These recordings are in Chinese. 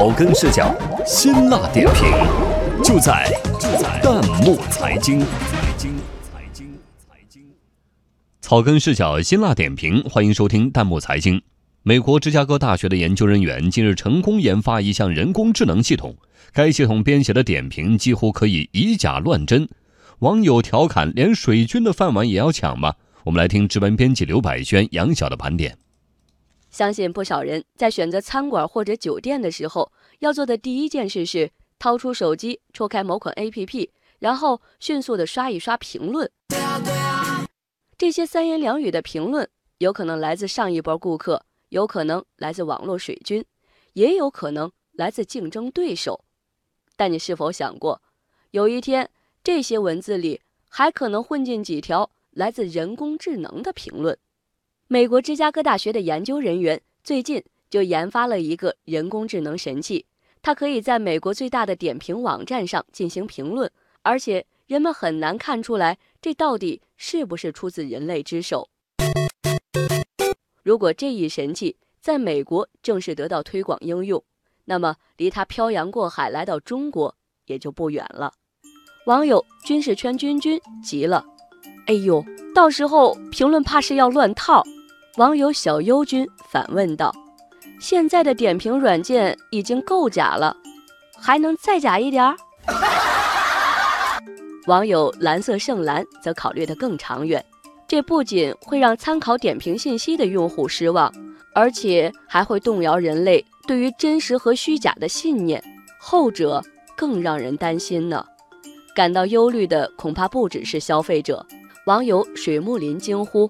草根视角，辛辣点评，就在就在弹幕财经。财经财经财经，草根视角，辛辣点评，欢迎收听弹幕财经。美国芝加哥大学的研究人员近日成功研发一项人工智能系统，该系统编写的点评几乎可以以假乱真。网友调侃：“连水军的饭碗也要抢吗？”我们来听值班编辑刘百轩、杨晓的盘点。相信不少人在选择餐馆或者酒店的时候，要做的第一件事是掏出手机，戳开某款 APP，然后迅速的刷一刷评论。这些三言两语的评论，有可能来自上一波顾客，有可能来自网络水军，也有可能来自竞争对手。但你是否想过，有一天这些文字里还可能混进几条来自人工智能的评论？美国芝加哥大学的研究人员最近就研发了一个人工智能神器，它可以在美国最大的点评网站上进行评论，而且人们很难看出来这到底是不是出自人类之手。如果这一神器在美国正式得到推广应用，那么离它漂洋过海来到中国也就不远了。网友军事圈君君急了：“哎呦，到时候评论怕是要乱套。”网友小优君反问道：“现在的点评软件已经够假了，还能再假一点儿？” 网友蓝色圣蓝则考虑得更长远，这不仅会让参考点评信息的用户失望，而且还会动摇人类对于真实和虚假的信念，后者更让人担心呢。感到忧虑的恐怕不只是消费者。网友水木林惊呼。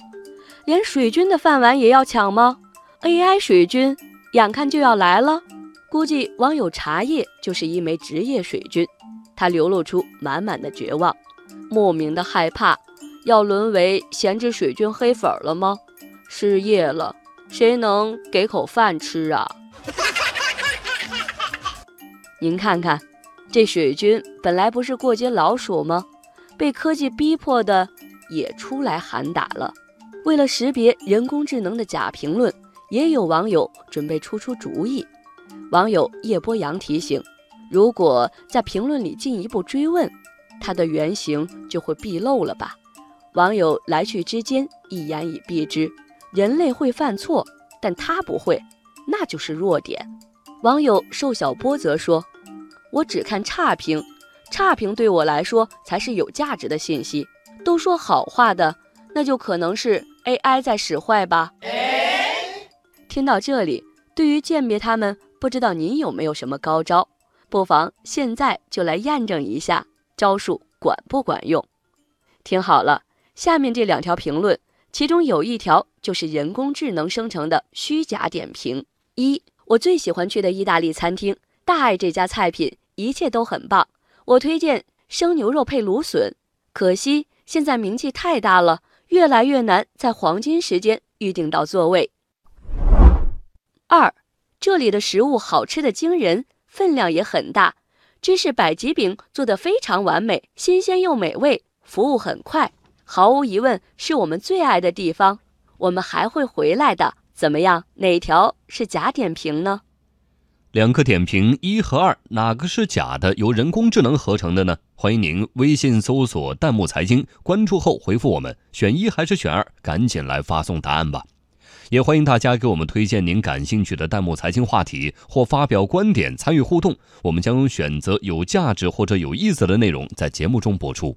连水军的饭碗也要抢吗？AI 水军眼看就要来了，估计网友茶叶就是一枚职业水军，他流露出满满的绝望，莫名的害怕，要沦为闲置水军黑粉了吗？失业了，谁能给口饭吃啊？您看看，这水军本来不是过街老鼠吗？被科技逼迫的也出来喊打了。为了识别人工智能的假评论，也有网友准备出出主意。网友叶波阳提醒：如果在评论里进一步追问，它的原型就会毕露了吧？网友来去之间一言以蔽之：人类会犯错，但他不会，那就是弱点。网友瘦小波则说：“我只看差评，差评对我来说才是有价值的信息。都说好话的，那就可能是。” AI 在使坏吧？听到这里，对于鉴别它们，不知道您有没有什么高招？不妨现在就来验证一下招数管不管用。听好了，下面这两条评论，其中有一条就是人工智能生成的虚假点评。一，我最喜欢去的意大利餐厅，大爱这家菜品，一切都很棒。我推荐生牛肉配芦笋，可惜现在名气太大了。越来越难在黄金时间预定到座位。二，这里的食物好吃的惊人，分量也很大，芝士百吉饼做的非常完美，新鲜又美味，服务很快，毫无疑问是我们最爱的地方，我们还会回来的。怎么样？哪条是假点评呢？两个点评一和二，哪个是假的？由人工智能合成的呢？欢迎您微信搜索“弹幕财经”，关注后回复我们，选一还是选二？赶紧来发送答案吧！也欢迎大家给我们推荐您感兴趣的弹幕财经话题，或发表观点参与互动，我们将选择有价值或者有意思的内容在节目中播出。